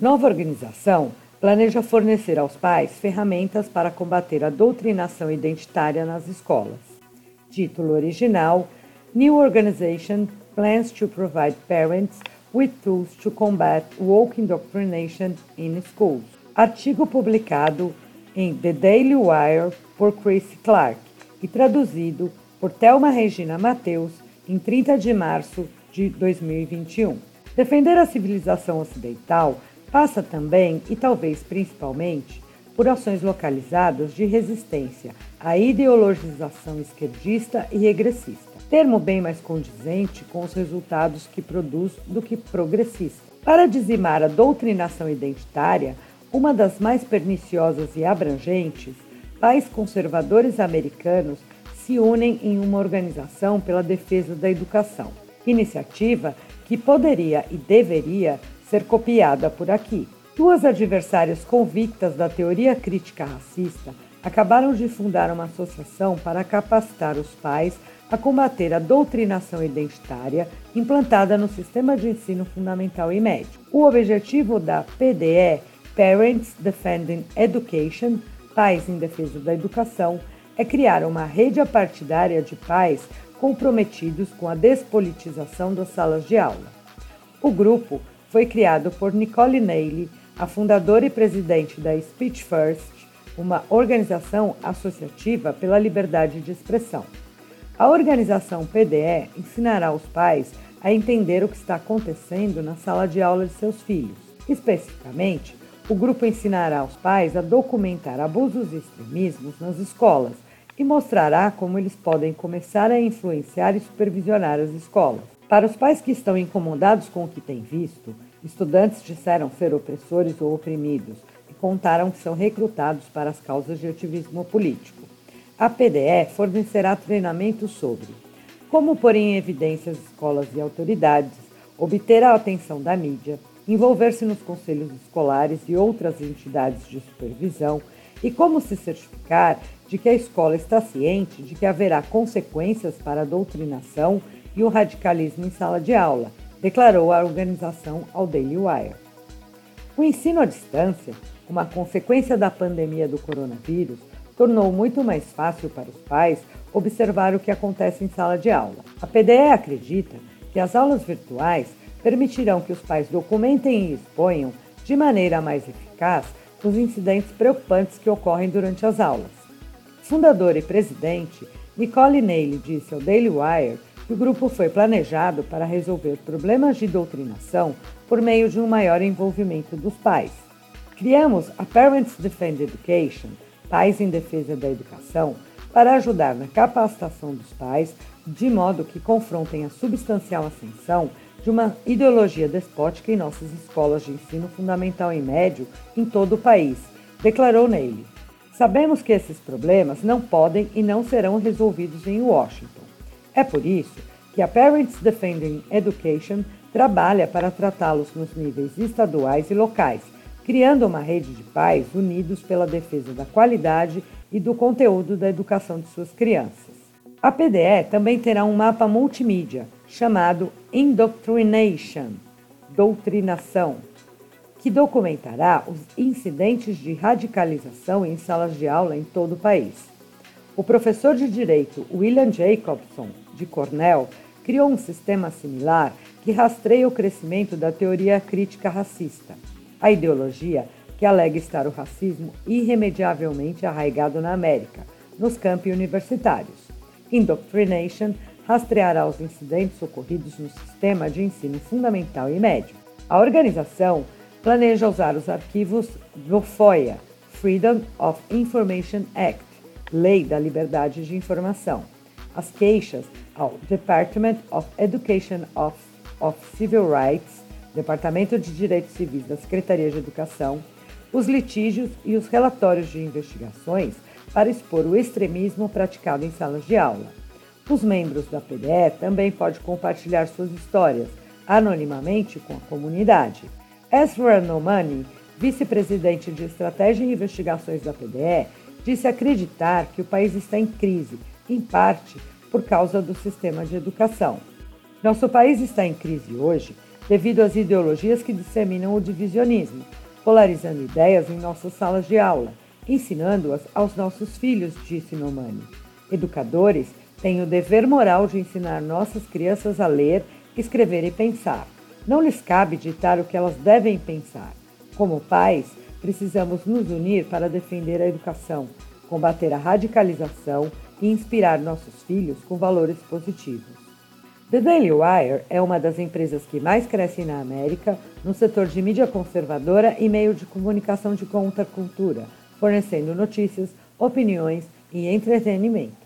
Nova organização planeja fornecer aos pais ferramentas para combater a doutrinação identitária nas escolas. Título original: New Organization plans to provide parents with tools to combat woke indoctrination in schools. Artigo publicado em The Daily Wire por Chris Clark e traduzido por Thelma Regina Mateus em 30 de março de 2021. Defender a civilização ocidental passa também, e talvez principalmente, por ações localizadas de resistência à ideologização esquerdista e regressista termo bem mais condizente com os resultados que produz do que progressista. Para dizimar a doutrinação identitária, uma das mais perniciosas e abrangentes, pais conservadores americanos se unem em uma organização pela defesa da educação. Iniciativa que poderia e deveria ser copiada por aqui. Duas adversárias convictas da teoria crítica racista acabaram de fundar uma associação para capacitar os pais a combater a doutrinação identitária implantada no sistema de ensino fundamental e médio. O objetivo da PDE, Parents Defending Education, Pais em Defesa da Educação, é criar uma rede apartidária de pais comprometidos com a despolitização das salas de aula. O grupo foi criado por Nicole Neily, a fundadora e presidente da Speech First, uma organização associativa pela liberdade de expressão. A organização PDE ensinará os pais a entender o que está acontecendo na sala de aula de seus filhos. Especificamente, o grupo ensinará aos pais a documentar abusos e extremismos nas escolas e mostrará como eles podem começar a influenciar e supervisionar as escolas. Para os pais que estão incomodados com o que têm visto, estudantes disseram ser opressores ou oprimidos e contaram que são recrutados para as causas de ativismo político. A PDE fornecerá treinamento sobre como pôr em evidência as escolas e autoridades, obter a atenção da mídia, envolver-se nos conselhos escolares e outras entidades de supervisão e como se certificar de que a escola está ciente de que haverá consequências para a doutrinação e o radicalismo em sala de aula, declarou a organização ao Daily Wire. O ensino à distância, uma consequência da pandemia do coronavírus, tornou muito mais fácil para os pais observar o que acontece em sala de aula. A PDE acredita que as aulas virtuais permitirão que os pais documentem e exponham de maneira mais eficaz os incidentes preocupantes que ocorrem durante as aulas. Fundadora e presidente, Nicole Neely disse ao Daily Wire o grupo foi planejado para resolver problemas de doutrinação por meio de um maior envolvimento dos pais. Criamos a Parents Defend Education, Pais em Defesa da Educação, para ajudar na capacitação dos pais, de modo que confrontem a substancial ascensão de uma ideologia despótica em nossas escolas de ensino fundamental e médio em todo o país, declarou nele. Sabemos que esses problemas não podem e não serão resolvidos em Washington. É por isso que a Parents Defending Education trabalha para tratá-los nos níveis estaduais e locais, criando uma rede de pais unidos pela defesa da qualidade e do conteúdo da educação de suas crianças. A PDE também terá um mapa multimídia chamado Indoctrination doutrinação que documentará os incidentes de radicalização em salas de aula em todo o país. O professor de direito William Jacobson, de Cornell, criou um sistema similar que rastreia o crescimento da teoria crítica racista a ideologia que alega estar o racismo irremediavelmente arraigado na América, nos campi universitários. Indoctrination rastreará os incidentes ocorridos no sistema de ensino fundamental e médio. A organização planeja usar os arquivos do FOIA, Freedom of Information Act, Lei da Liberdade de Informação, as queixas ao Department of Education of, of Civil Rights Departamento de Direitos Civis da Secretaria de Educação, os litígios e os relatórios de investigações para expor o extremismo praticado em salas de aula. Os membros da PDE também podem compartilhar suas histórias anonimamente com a comunidade. Ezra Nomani, vice-presidente de Estratégia e Investigações da PDE, disse acreditar que o país está em crise, em parte por causa do sistema de educação. Nosso país está em crise hoje devido às ideologias que disseminam o divisionismo, polarizando ideias em nossas salas de aula, ensinando-as aos nossos filhos, disse Nomani. Educadores têm o dever moral de ensinar nossas crianças a ler, escrever e pensar. Não lhes cabe ditar o que elas devem pensar. Como pais, precisamos nos unir para defender a educação, combater a radicalização e inspirar nossos filhos com valores positivos. The Daily Wire é uma das empresas que mais crescem na América no setor de mídia conservadora e meio de comunicação de contracultura, fornecendo notícias, opiniões e entretenimento.